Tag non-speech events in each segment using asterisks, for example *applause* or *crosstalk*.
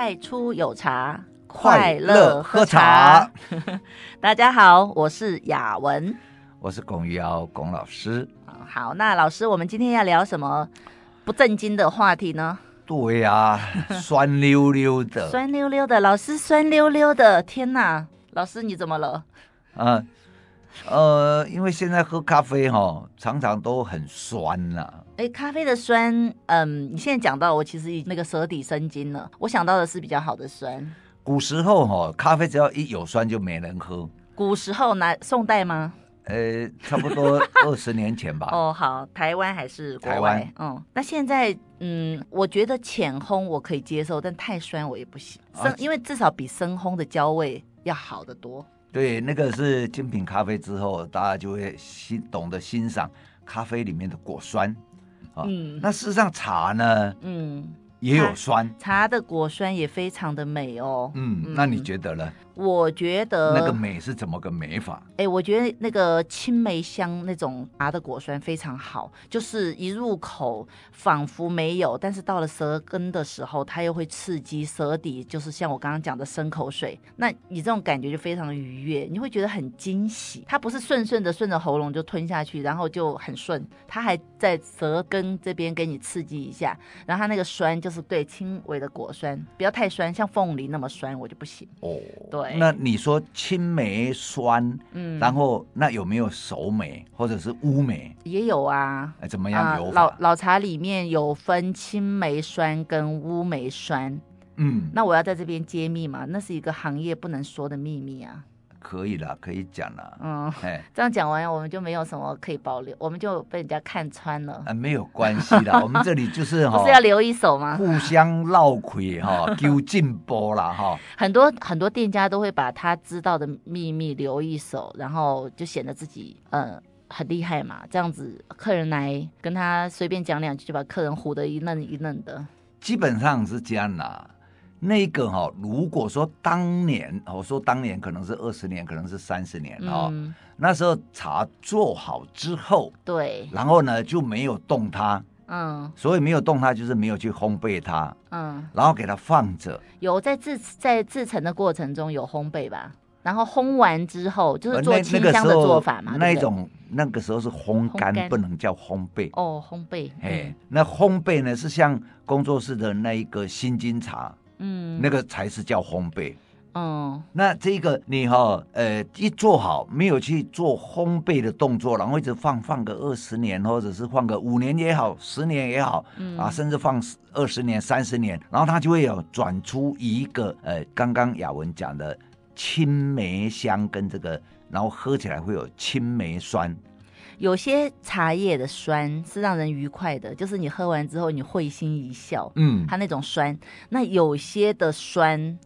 太初有茶，快乐喝茶。*laughs* 大家好，我是雅文，我是龚玉瑶龚老师。好，那老师，我们今天要聊什么不正经的话题呢？对呀、啊，*laughs* 酸溜溜的，酸溜溜的，老师酸溜溜的，天哪，老师你怎么了？嗯。呃，因为现在喝咖啡哈，常常都很酸呐、啊。哎，咖啡的酸，嗯，你现在讲到我其实那个舌底生津了。我想到的是比较好的酸。古时候哈，咖啡只要一有酸就没人喝。古时候哪宋代吗？呃，差不多 *laughs* 二十年前吧。哦，好，台湾还是国外？台湾。嗯，那现在，嗯，我觉得浅烘我可以接受，但太酸我也不行。生，啊、因为至少比深烘的焦味要好得多。对，那个是精品咖啡之后，大家就会欣懂得欣赏咖啡里面的果酸，啊，嗯，那事实上茶呢，嗯，也有酸，茶的果酸也非常的美哦，嗯，嗯，那你觉得呢？我觉得那个美是怎么个美法？哎，我觉得那个青梅香那种茶的果酸非常好，就是一入口仿佛没有，但是到了舌根的时候，它又会刺激舌底，就是像我刚刚讲的生口水。那你这种感觉就非常愉悦，你会觉得很惊喜。它不是顺顺的顺着喉咙就吞下去，然后就很顺，它还在舌根这边给你刺激一下，然后它那个酸就是对轻微的果酸，不要太酸，像凤梨那么酸我就不行。哦，对。那你说青梅酸，嗯，然后那有没有熟梅或者是乌梅？也有啊。哎，怎么样有、呃？老老茶里面有分青梅酸跟乌梅酸。嗯，那我要在这边揭秘嘛？那是一个行业不能说的秘密啊。可以了，可以讲了。嗯，哎，这样讲完，我们就没有什么可以保留，我们就被人家看穿了。啊，没有关系啦，*laughs* 我们这里就是哈，不是要留一手吗？互相捞亏哈，*laughs* 求进步啦哈。很多很多店家都会把他知道的秘密留一手，然后就显得自己嗯很厉害嘛。这样子客人来跟他随便讲两句，就把客人唬得一愣一愣的。基本上是这样啦。那个哈，如果说当年，我说当年可能是二十年，可能是三十年哦、嗯，那时候茶做好之后，对，然后呢就没有动它，嗯，所以没有动它就是没有去烘焙它，嗯，然后给它放着。有在制在制成的过程中有烘焙吧？然后烘完之后就是做清香的做法嘛？那一种那个时候是烘干，不能叫烘焙。哦，烘焙。哎、嗯，那烘焙呢是像工作室的那一个新金茶。嗯，那个才是叫烘焙。哦，那这个你哈、哦，呃，一做好没有去做烘焙的动作，然后一直放放个二十年，或者是放个五年也好，十年也好，嗯、啊，甚至放二十年、三十年，然后它就会有转出一个呃，刚刚雅文讲的青梅香跟这个，然后喝起来会有青梅酸。有些茶叶的酸是让人愉快的，就是你喝完之后你会心一笑，嗯，它那种酸。那有些的酸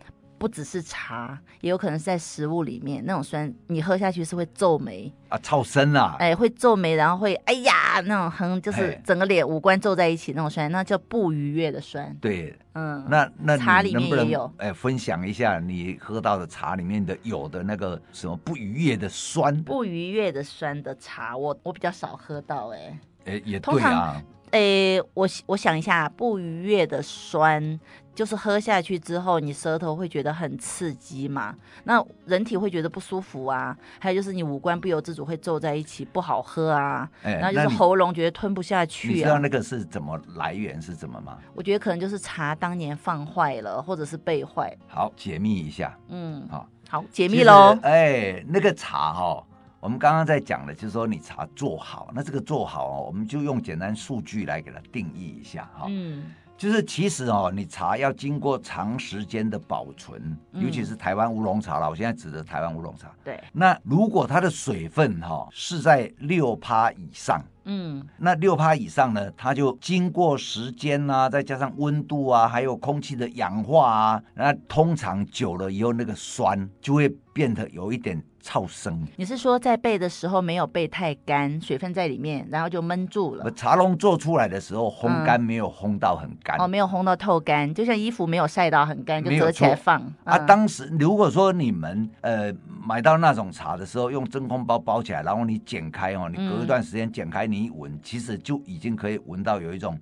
不只是茶，也有可能是在食物里面那种酸，你喝下去是会皱眉啊，超生啊，哎，会皱眉，然后会哎呀那种很就是整个脸五官皱在一起那种酸，那叫不愉悦的酸。对。嗯，那那茶里面也有，哎，分享一下你喝到的茶里面的有的那个什么不愉悦的酸？不愉悦的酸的茶，我我比较少喝到、欸，哎，哎，也对啊。诶、欸，我我想一下，不愉悦的酸就是喝下去之后，你舌头会觉得很刺激嘛？那人体会觉得不舒服啊。还有就是你五官不由自主会皱在一起，不好喝啊。那就是喉咙觉得吞不下去、啊。你知道那个是怎么来源是怎么吗？我觉得可能就是茶当年放坏了，或者是被坏。好，解密一下。嗯，好，好，解密喽。哎、欸，那个茶哈、哦。我们刚刚在讲的，就是说你茶做好，那这个做好哦，我们就用简单数据来给它定义一下哈。嗯，就是其实哦，你茶要经过长时间的保存，尤其是台湾乌龙茶了，我现在指的台湾乌龙茶。对。那如果它的水分哈是在六趴以上，嗯，那六趴以上呢，它就经过时间啊，再加上温度啊，还有空气的氧化啊，那通常久了以后，那个酸就会变得有一点。超生，你是说在焙的时候没有焙太干，水分在里面，然后就闷住了。茶农做出来的时候烘干没有烘到很干，嗯，哦，没有烘到透干，就像衣服没有晒到很干就折起来放。啊，嗯，当时如果说你们呃买到那种茶的时候，用真空包包起来，然后你剪开哦，你隔一段时间剪开，你一闻，嗯，其实就已经可以闻到有一种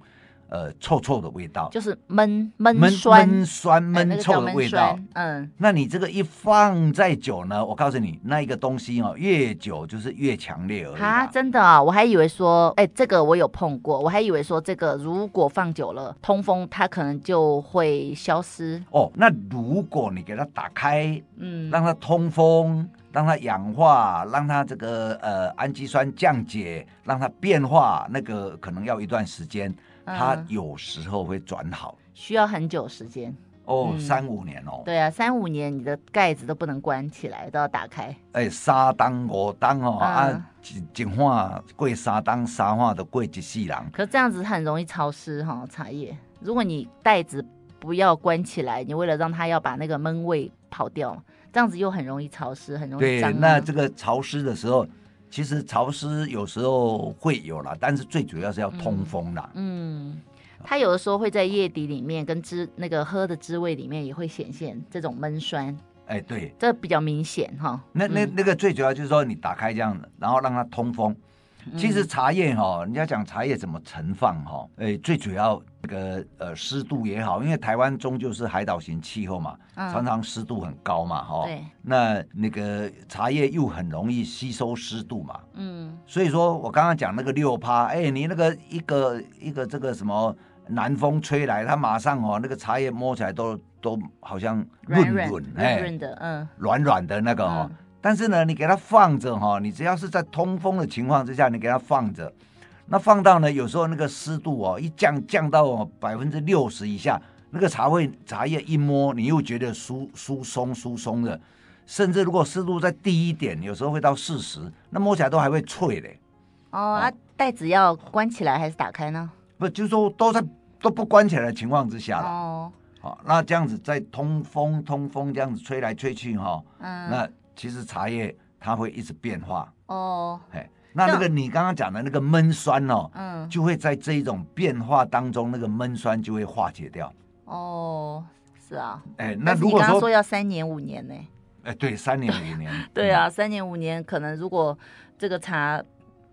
呃臭臭的味道，就是闷闷酸闷酸闷臭的味道。嗯，那你这个一放再久呢，我告诉你，那一个东西哦，越久就是越强烈而已。啊，真的啊，我还以为说，哎，这个我有碰过，我还以为说这个如果放久了通风，它可能就会消失。哦，那如果你给它打开，嗯，让它通风。让它氧化，让它这个呃氨基酸降解，让它变化，那个可能要一段时间，嗯、它有时候会转好，需要很久时间哦，嗯、三五年哦。对啊，三五年你的盖子都不能关起来，都要打开。哎，三当五当哦、嗯、啊，一换过三当，三换都过一世人。可这样子很容易潮湿哈、哦，茶叶。如果你袋子不要关起来，你为了让它要把那个闷味跑掉。这样子又很容易潮湿，很容易脏。对，那这个潮湿的时候，其实潮湿有时候会有啦，但是最主要是要通风啦。嗯，嗯，它有的时候会在液底里面跟汁那个喝的滋味里面也会显现这种闷酸。哎，对，这比较明显哈。那那那个最主要就是说，你打开这样子，然后让它通风。其实茶叶哈，人家讲茶叶怎么存放哈，哎，最主要那个呃湿度也好，因为台湾终究是海岛型气候嘛，嗯、常常湿度很高嘛哈。对。那那个茶叶又很容易吸收湿度嘛。嗯。所以说我刚刚讲那个六趴，哎，你那个一个一个这个什么南风吹来，它马上哦，那个茶叶摸起来都都好像润润哎，润的，嗯，软软的那个哈。嗯但是呢，你给它放着哈，你只要是在通风的情况之下，你给它放着，那放到呢，有时候那个湿度哦，一降降到百分之六十以下，那个茶会茶叶一摸，你又觉得酥酥松酥松的，甚至如果湿度再低一点，有时候会到四十，那摸起来都还会脆嘞。哦，那袋子要关起来还是打开呢？不，就是说都在都不关起来的情况之下了。哦，好，那这样子在通风通风这样子吹来吹去哈，嗯，那。其实茶叶它会一直变化哦，哎，那那个你刚刚讲的那个闷酸哦，嗯，就会在这一种变化当中，那个闷酸就会化解掉。哦，是啊，哎，那如果说，你刚刚说要三年五年呢？哎，对，三年五年。*laughs* 对啊，三年五年，可能如果这个茶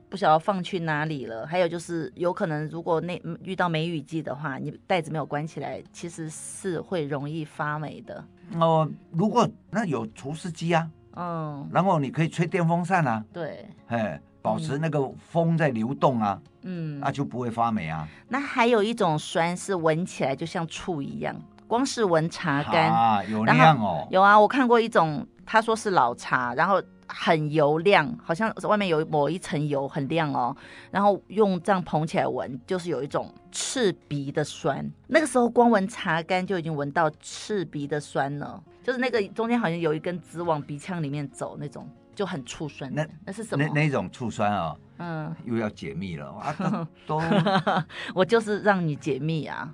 不晓得放去哪里了，还有就是有可能如果那遇到梅雨季的话，你袋子没有关起来，其实是会容易发霉的。哦，如果那有除湿机啊。嗯，然后你可以吹电风扇啊，对，哎，保持那个风在流动啊，嗯，那就不会发霉啊。那还有一种酸是闻起来就像醋一样，光是闻茶干啊，有那样哦，有啊，我看过一种，他说是老茶，然后。很油亮，好像外面有抹一层油，很亮哦。然后用这样捧起来闻，就是有一种刺鼻的酸。那个时候光闻茶干就已经闻到刺鼻的酸了，就是那个中间好像有一根直往鼻腔里面走那种，就很醋酸。那那是什么？那那种醋酸啊、哦？嗯，又要解密了啊！都 *laughs* *laughs* 我就是让你解密啊。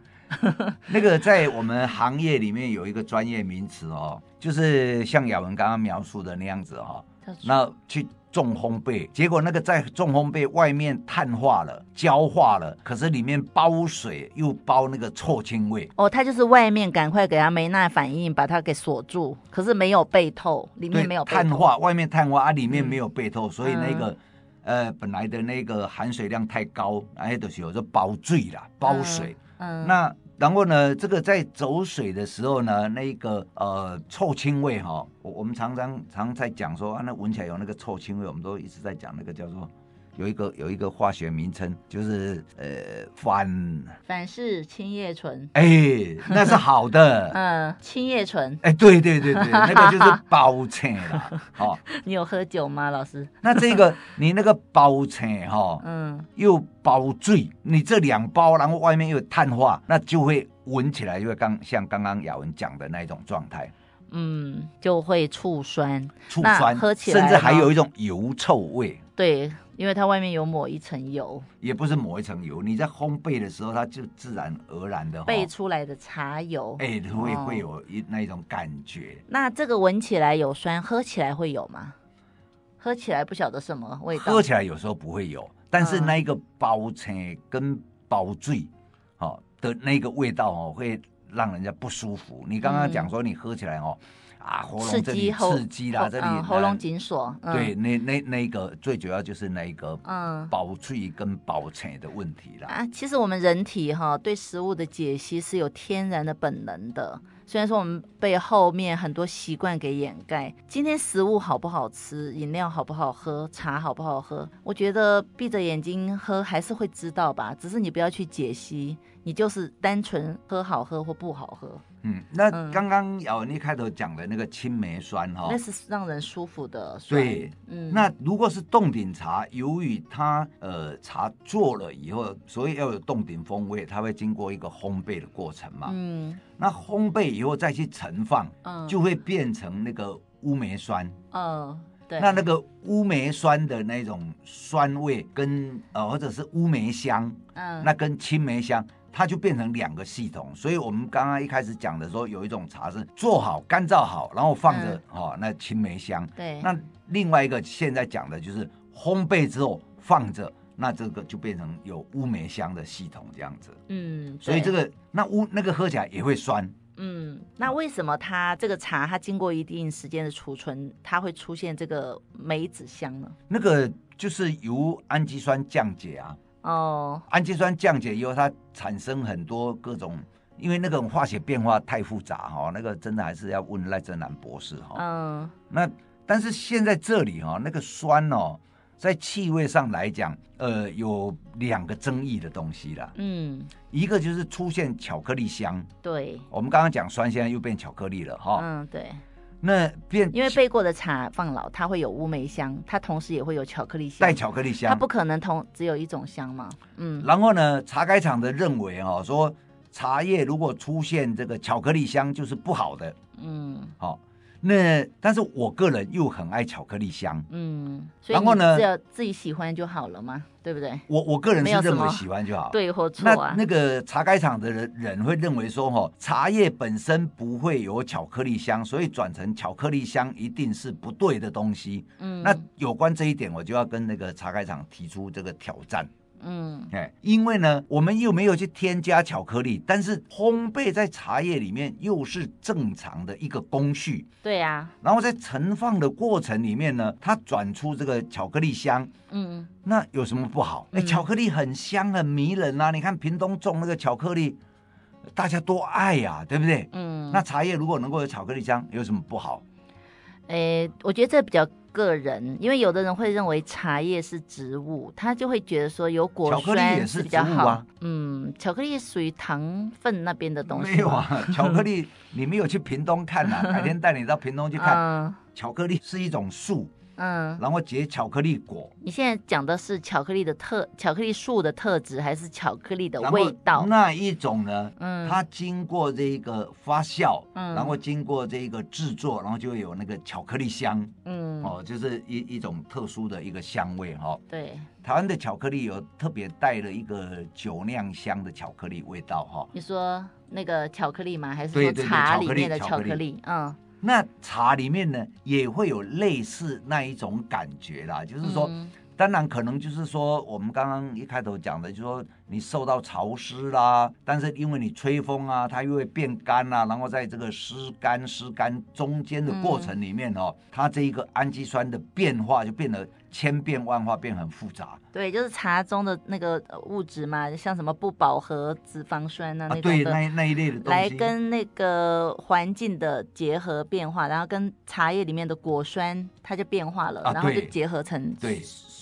那个在我们行业里面有一个专业名词哦，就是像雅文刚刚描述的那样子哦。那去重烘焙，结果那个在重烘焙外面碳化了、焦化了，可是里面包水又包那个臭青味。哦，它就是外面赶快给它梅纳反应，把它给锁住，可是没有被透，里面没有。碳化，外面碳化啊，里面没有被透，嗯、所以那个、嗯、呃本来的那个含水量太高，哎，都是候包醉了，包水。嗯，嗯那。然后呢，这个在走水的时候呢，那个呃臭青味哈、我我们常常常在讲说啊，那闻起来有那个臭青味，我们都一直在讲那个叫做。有一个有一个化学名称，就是呃反反式青叶醇，哎，那是好的，*laughs* 嗯，青叶醇，哎，对对对对，*laughs* 那个就是包青啦，哦，*laughs* 你有喝酒吗，老师？那这个你那个包青哈，嗯，又包醉，你这两包，然后外面又碳化，那就会闻起来就会刚像刚刚雅文讲的那一种状态，嗯，就会醋酸，醋酸，喝起来甚至还有一种油臭味，对。因为它外面有抹一层油，也不是抹一层油，你在烘焙的时候，它就自然而然的焙出来的茶油，哎，会会有一那一种感觉。那这个闻起来有酸，喝起来会有吗？喝起来不晓得什么味道。喝起来有时候不会有，但是那一个包青跟包醉，哦的那个味道哦，会让人家不舒服。你刚刚讲说你喝起来哦。啊，喉咙这里刺激啦，这里喉咙紧锁。对，那那那个最主要就是那一个嗯，保脆跟保沉的问题啦。啊，其实我们人体哈对食物的解析是有天然的本能的。虽然说我们被后面很多习惯给掩盖，今天食物好不好吃，饮料好不好喝，茶好不好喝，我觉得闭着眼睛喝还是会知道吧，只是你不要去解析，你就是单纯喝好喝或不好喝。嗯，那刚刚姚文一开头讲的那个青梅酸哈，那是让人舒服的酸。对，嗯，那如果是洞顶茶，由于它呃茶做了以后，所以要有洞顶风味，它会经过一个烘焙的过程嘛。嗯，那烘焙以后再去盛放，嗯，就会变成那个乌梅酸。嗯，对。那那个乌梅酸的那种酸味跟呃或者是乌梅香，嗯，那跟青梅香。它就变成两个系统，所以我们刚刚一开始讲的时候，有一种茶是做好、干燥好，然后放着，嗯、哦，那青梅香。对。那另外一个现在讲的就是烘焙之后放着，那这个就变成有乌梅香的系统这样子。嗯。所以这个那乌那个喝起来也会酸。嗯。那为什么它这个茶它经过一定时间的储存，它会出现这个梅子香呢？那个就是由氨基酸降解啊。哦，氨基酸降解以后，它产生很多各种，因为那种化学变化太复杂哈，那个真的还是要问赖正南博士哈。嗯，那但是现在这里哈，那个酸哦，在气味上来讲，呃，有两个争议的东西啦。嗯，一个就是出现巧克力香。对，我们刚刚讲酸，现在又变巧克力了哈。嗯，对。那变，因为焙过的茶放老，它会有乌梅香，它同时也会有巧克力香，带巧克力香，它不可能同只有一种香嘛。嗯。然后呢，茶改厂的认为哦，说茶叶如果出现这个巧克力香就是不好的。嗯。好。那但是我个人又很爱巧克力香，嗯，然后呢，只要自己喜欢就好了嘛，对不对？我我个人是认为喜欢就好，对或错啊。那那个茶改场的人人会认为说，哈，茶叶本身不会有巧克力香，所以转成巧克力香一定是不对的东西。嗯，那有关这一点，我就要跟那个茶改场提出这个挑战。嗯，哎，因为呢，我们又没有去添加巧克力，但是烘焙在茶叶里面又是正常的一个工序。对呀。然后在盛放的过程里面呢，它转出这个巧克力香。嗯。那有什么不好？哎，巧克力很香很迷人啊！你看屏东种那个巧克力，大家多爱呀，对不对？嗯。那茶叶如果能够有巧克力香，有什么不好？哎，我觉得这比较。个人，因为有的人会认为茶叶是植物，他就会觉得说有果酸是比较好。啊、嗯，巧克力属于糖分那边的东西。没有啊，*laughs* 巧克力你没有去屏东看呐、啊，改天带你到屏东去看。嗯、巧克力是一种树。嗯，然后结巧克力果。你现在讲的是巧克力的特，巧克力树的特质，还是巧克力的味道？那一种呢？嗯，它经过这一个发酵，嗯，然后经过这一个制作，然后就有那个巧克力香，嗯，哦，就是一一种特殊的一个香味哈。对，台湾的巧克力有特别带了一个酒酿香的巧克力味道哈。你说那个巧克力吗？还是说茶里面的巧克力？嗯。那茶里面呢，也会有类似那一种感觉啦，就是说，当然可能就是说，我们刚刚一开头讲的，就是说你受到潮湿啦，但是因为你吹风啊，它又会变干啦，然后在这个湿干湿干中间的过程里面哦，嗯、它这一个氨基酸的变化就变得。千变万化，变很复杂。对，就是茶中的那个物质嘛，像什么不饱和脂肪酸啊，那对，那那一类的东西，来跟那个环境的结合变化，然后跟茶叶里面的果酸，它就变化了，然后就结合成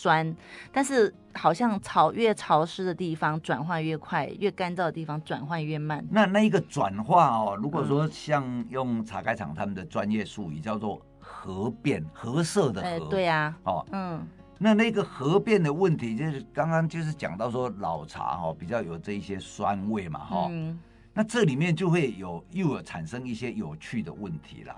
酸。但是好像潮越潮湿的地方转换越快，越干燥的地方转换越慢。那那一个转化哦，如果说像用茶改厂他们的专业术语叫做。合变，褐色的核，欸、对呀，啊，哦，嗯，那那个合变的问题，就是刚刚就是讲到说老茶哈，比较有这一些酸味嘛，哈，嗯，那这里面就会有又有产生一些有趣的问题啦，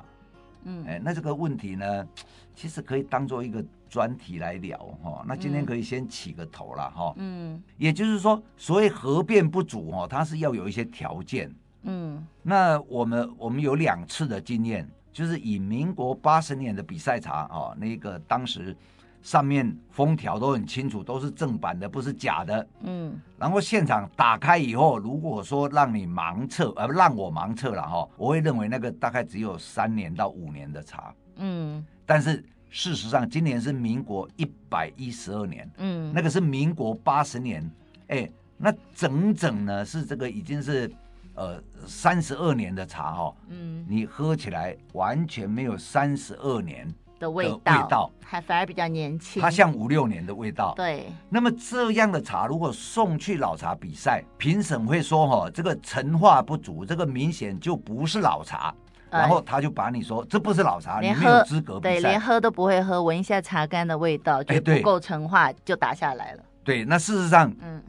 嗯，哎，那这个问题呢，其实可以当做一个专题来聊哈，那今天可以先起个头了哈，嗯，也就是说，所谓合变不足哦，它是要有一些条件，嗯，那我们我们有两次的经验。就是以民国八十年的比赛茶哦，那个当时上面封条都很清楚，都是正版的，不是假的。嗯，然后现场打开以后，如果说让你盲测，呃，让我盲测了哈，我会认为那个大概只有三年到五年的茶。嗯，但是事实上，今年是民国一百一十二年。嗯，那个是民国八十年。哎，那整整呢是这个已经是呃三十二年的茶哈。嗯，你喝起来完全没有三十二年。的味道，味道还反而比较年轻，它像五六年的味道。对，那么这样的茶如果送去老茶比赛，评审会说哈，这个陈化不足，这个明显就不是老茶，哎、然后他就把你说这不是老茶，你没有资格对，连喝都不会喝，闻一下茶干的味道就不够陈化，就打下来了。对，那事实上，嗯，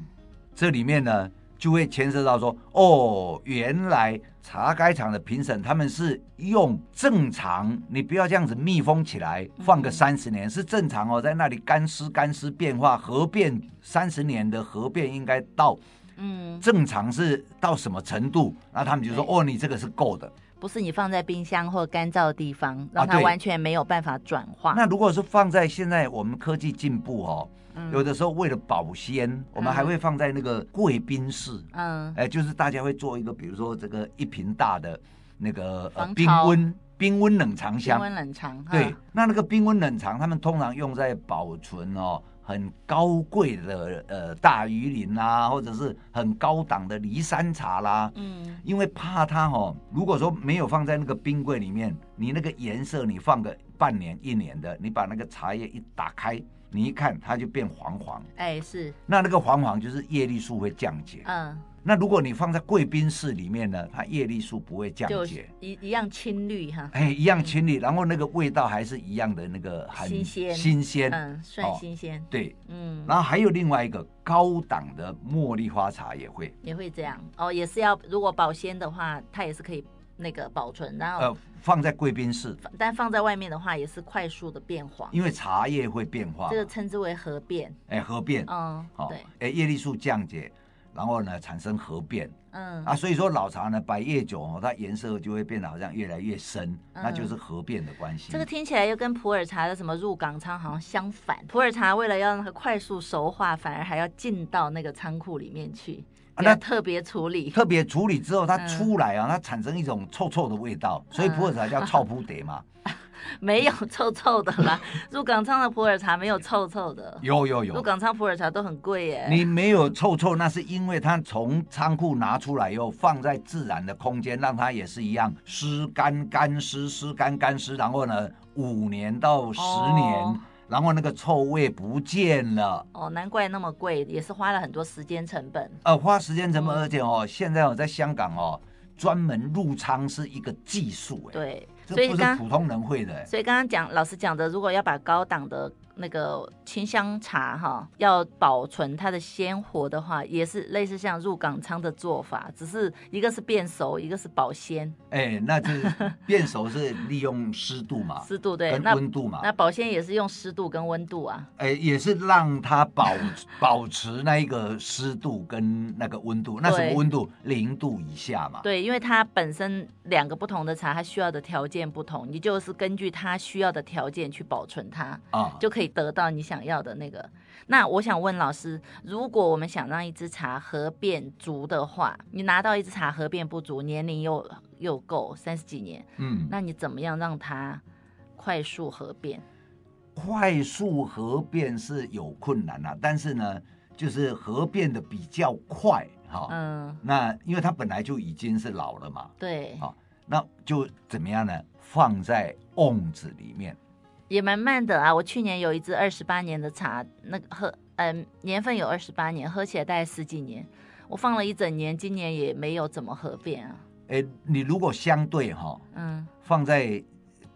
这里面呢。就会牵涉到说，哦，原来茶该厂的评审他们是用正常，你不要这样子密封起来放个三十年，嗯、是正常哦，在那里干湿干湿变化合变三十年的合变应该到，嗯，正常是到什么程度？那他们就说，哦，你这个是够的。不是你放在冰箱或干燥的地方，让它完全没有办法转化。那如果是放在现在我们科技进步哦，嗯、有的时候为了保鲜，嗯、我们还会放在那个贵宾室。嗯，哎，就是大家会做一个，比如说这个一瓶大的那个呃冰温冰温冷藏箱。冰温冷藏。对，那那个冰温冷藏，他们通常用在保存哦。很高贵的呃大禹岭啊，或者是很高档的梨山茶啦，嗯，因为怕它哦，如果说没有放在那个冰柜里面，你那个颜色你放个半年一年的，你把那个茶叶一打开，你一看它就变黄黄，哎是，那那个黄黄就是叶绿素会降解，嗯。那如果你放在贵宾室里面呢，它叶绿素不会降解，一一样青绿哈，哎，一样青绿，然后那个味道还是一样的那个很新鲜，新鲜，嗯，算新鲜，对，嗯，然后还有另外一个高档的茉莉花茶也会，也会这样，哦，也是要如果保鲜的话，它也是可以那个保存，然后呃放在贵宾室，但放在外面的话也是快速的变黄，因为茶叶会变化，这个称之为合变，哎，合变，嗯，好，对，哎，叶绿素降解。然后呢，产生核变，嗯啊，所以说老茶呢，摆越久哦，它颜色就会变得好像越来越深，嗯、那就是核变的关系。这个听起来又跟普洱茶的什么入港仓好像相反。普洱茶为了要让它快速熟化，反而还要进到那个仓库里面去，啊、那特别处理。特别处理之后，它出来啊，嗯、它产生一种臭臭的味道，所以普洱茶叫臭扑蝶嘛。*laughs* *laughs* 没有臭臭的啦，*laughs* 入港仓的普洱茶没有臭臭的。有有有，入港仓普洱茶都很贵耶。你没有臭臭，那是因为它从仓库拿出来以后，放在自然的空间，让它也是一样湿干干湿湿干干湿，然后呢，五年到十年，哦、然后那个臭味不见了。哦，难怪那么贵，也是花了很多时间成本。呃，花时间成本，嗯、而且哦，现在我在香港哦，专门入仓是一个技术哎。对。所以刚普通人会的，所以刚刚讲老师讲的，如果要把高档的。那个清香茶哈，要保存它的鲜活的话，也是类似像入港仓的做法，只是一个是变熟，一个是保鲜。哎，那就是变熟是利用湿度嘛，*laughs* 湿度对，跟温度嘛。那，那保鲜也是用湿度跟温度啊。哎，也是让它保 *laughs* 保持那一个湿度跟那个温度，那什么温度？零度以下嘛。对，因为它本身两个不同的茶，它需要的条件不同，你就是根据它需要的条件去保存它啊，就可以。得到你想要的那个。那我想问老师，如果我们想让一支茶合变足的话，你拿到一支茶合变不足，年龄又又够三十几年，嗯，那你怎么样让它快速合变？快速合变是有困难啊，但是呢，就是合变的比较快，哈，嗯，那因为它本来就已经是老了嘛，对，好，那就怎么样呢？放在瓮子里面。也蛮慢的啊！我去年有一支二十八年的茶，那个喝，嗯、呃，年份有二十八年，喝起来大概十几年。我放了一整年，今年也没有怎么合变啊。哎、欸，你如果相对哈、哦，嗯，放在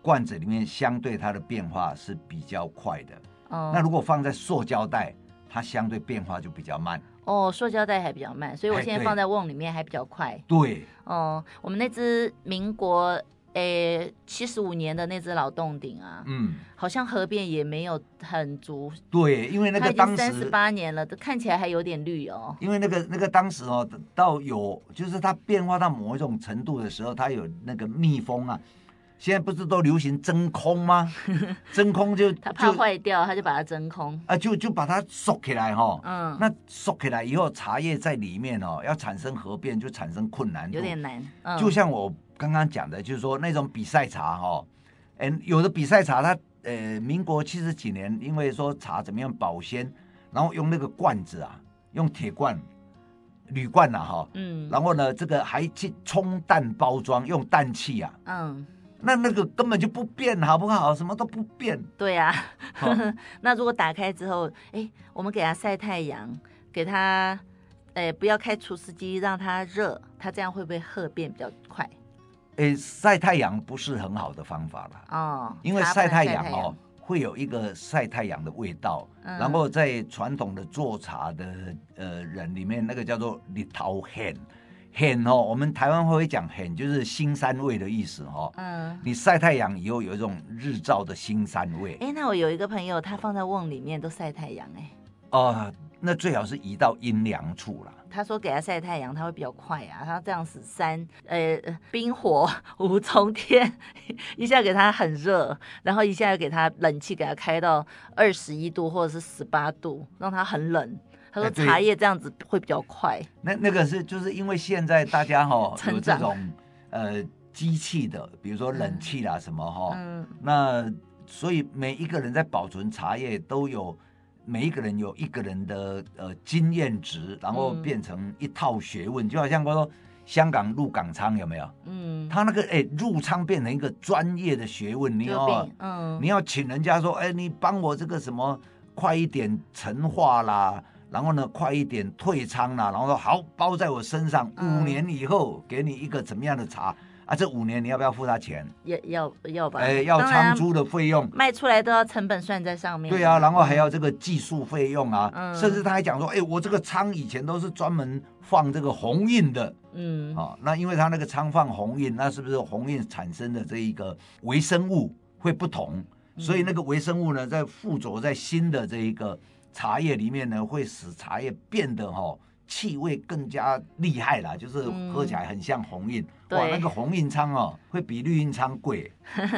罐子里面，相对它的变化是比较快的。哦，那如果放在塑胶袋，它相对变化就比较慢。哦，塑胶袋还比较慢，所以我现在放在瓮里面还比较快。对。哦，我们那只民国。诶，七十五年的那只老洞顶啊，嗯，好像合变也没有很足。对，因为那个当时三十八年了，都看起来还有点绿哦。因为那个那个当时哦，到有就是它变化到某一种程度的时候，它有那个密封啊，现在不是都流行真空吗？*laughs* 真空就他怕坏掉，他就把它真空啊，就就把它缩起来哈。嗯，那缩起来以后，茶叶在里面哦，要产生合变就产生困难，有点难。嗯，就像我刚刚讲的，就是说那种比赛茶哈，嗯，有的比赛茶它呃，民国七十几年，因为说茶怎么样保鲜，然后用那个罐子啊，用铁罐。铝罐呐，哈，嗯，然后呢，这个还去冲氮包装，用氮气啊，嗯，那那个根本就不变，好不好？什么都不变。对呀、啊，哦、*laughs* 那如果打开之后，哎，我们给它晒太阳，给它，哎，不要开除湿机，让它热，它这样会不会褐变比较快？哎，晒太阳不是很好的方法了，哦，因为晒太阳哦。会有一个晒太阳的味道，嗯、然后在传统的做茶的呃人里面，那个叫做日头烟烟哦，我们台湾会讲很，就是腥膻味的意思哦。嗯，你晒太阳以后有一种日照的腥膻味。哎，那我有一个朋友，他放在瓮里面都晒太阳，哎。哦，那最好是移到阴凉处了。他说给他晒太阳，他会比较快啊。他这样子三呃冰火五重天，一下给他很热，然后一下又给他冷气，给他开到二十一度或者是十八度，让他很冷。他说茶叶这样子会比较快。那那个是就是因为现在大家哈、哦、*laughs* 有这种呃机器的，比如说冷气啦什么哈，嗯，那所以每一个人在保存茶叶都有。每一个人有一个人的呃经验值，然后变成一套学问，嗯、就好像我说香港入港仓有没有？嗯，他那个哎入仓变成一个专业的学问，你要嗯，你要请人家说哎，你帮我这个什么快一点陈化啦，然后呢快一点退仓啦，然后说好包在我身上，五年以后给你一个怎么样的茶。啊，这五年你要不要付他钱？要要要吧？哎，要仓租的费用，卖出来都要成本算在上面。对啊，然后还要这个技术费用啊，嗯、甚至他还讲说，哎，我这个仓以前都是专门放这个红印的，嗯，啊、哦，那因为他那个仓放红印，那是不是红印产生的这一个微生物会不同？所以那个微生物呢，在附着在新的这一个茶叶里面呢，会使茶叶变得哈、哦。气味更加厉害啦，就是喝起来很像红印。嗯、哇，那个红印仓哦，会比绿印仓贵。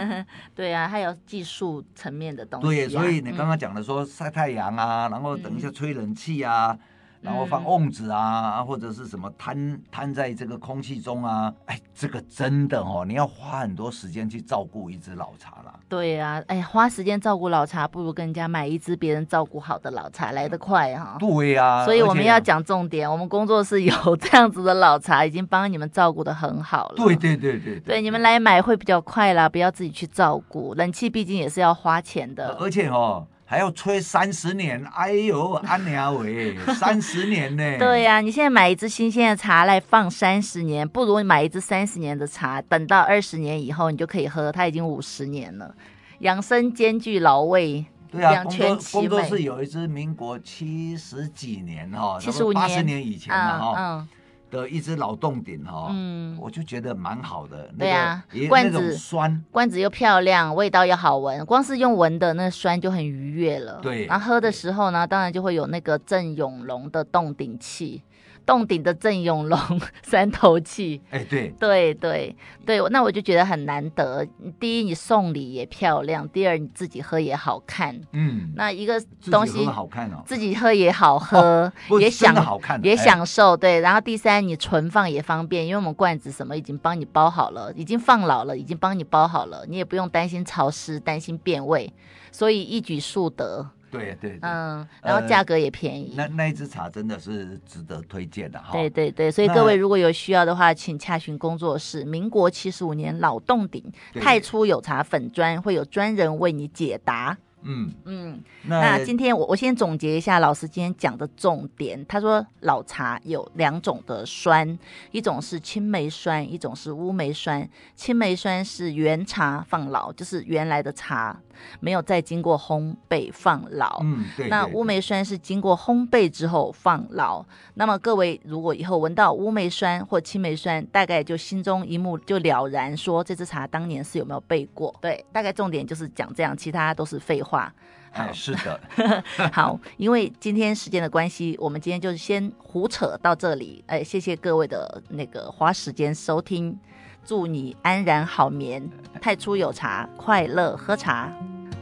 *laughs* 对啊，还有技术层面的东西、啊。对，所以你刚刚讲的说晒太阳啊，嗯、然后等一下吹冷气啊。然后放瓮子啊，嗯、或者是什么摊摊在这个空气中啊，哎，这个真的哦，你要花很多时间去照顾一只老茶啦。对呀、啊，哎，花时间照顾老茶，不如跟人家买一只别人照顾好的老茶来得快哈、啊。对呀、啊，所以我们要讲重点，我们工作室有 *laughs* 这样子的老茶，已经帮你们照顾的很好了。对对对对对，对，你们来买会比较快啦，不要自己去照顾，冷气毕竟也是要花钱的。而且哦。还要吹三十年，哎呦，阿娘喂，*laughs* 三十年呢？对呀、啊，你现在买一支新鲜的茶来放三十年，不如你买一支三十年的茶，等到二十年以后你就可以喝，它已经五十年了，养生兼具老味，对啊，两全其美。工作室有一支民国七十几年哈，七十五年，八十年以前的哈。嗯嗯的一只老洞顶哈，嗯，我就觉得蛮好的。对啊，罐子酸，罐子又漂亮，味道又好闻，光是用闻的那酸就很愉悦了。对，然后喝的时候呢，当然就会有那个郑永龙的洞顶气。洞顶的郑永龙 *laughs* 三头气，哎，对对对对，那我就觉得很难得。第一，你送礼也漂亮；第二，你自己喝也好看。嗯，那一个东西好看哦，自己喝也好喝，也享也享受。对，然后第三，你存放也方便，因为我们罐子什么已经帮你包好了，已经放老了，已经帮你包好了，你也不用担心潮湿，担心变味，所以一举数得。对对，嗯，然后价格也便宜。呃、那那一支茶真的是值得推荐的哈。对对对，所以各位如果有需要的话，请洽询工作室。民国七十五年老洞顶太初有茶粉砖，会有专人为你解答。嗯嗯，那，今天我我先总结一下老师今天讲的重点。他说老茶有两种的酸，一种是青梅酸，一种是乌梅酸。青梅酸是原茶放老，就是原来的茶没有再经过烘焙放老。嗯，对，对。那乌梅酸是经过烘焙之后放老。那么各位如果以后闻到乌梅酸或青梅酸，大概就心中一目就了然，说这支茶当年是有没有焙过？对，大概重点就是讲这样，其他都是废话。话。好，是的，*laughs* 好，因为今天时间的关系，我们今天就是先胡扯到这里。哎，谢谢各位的那个花时间收听，祝你安然好眠，太初有茶，快乐喝茶。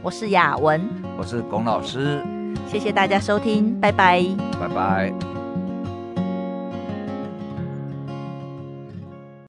我是雅文，我是龚老师，谢谢大家收听，拜拜，拜拜。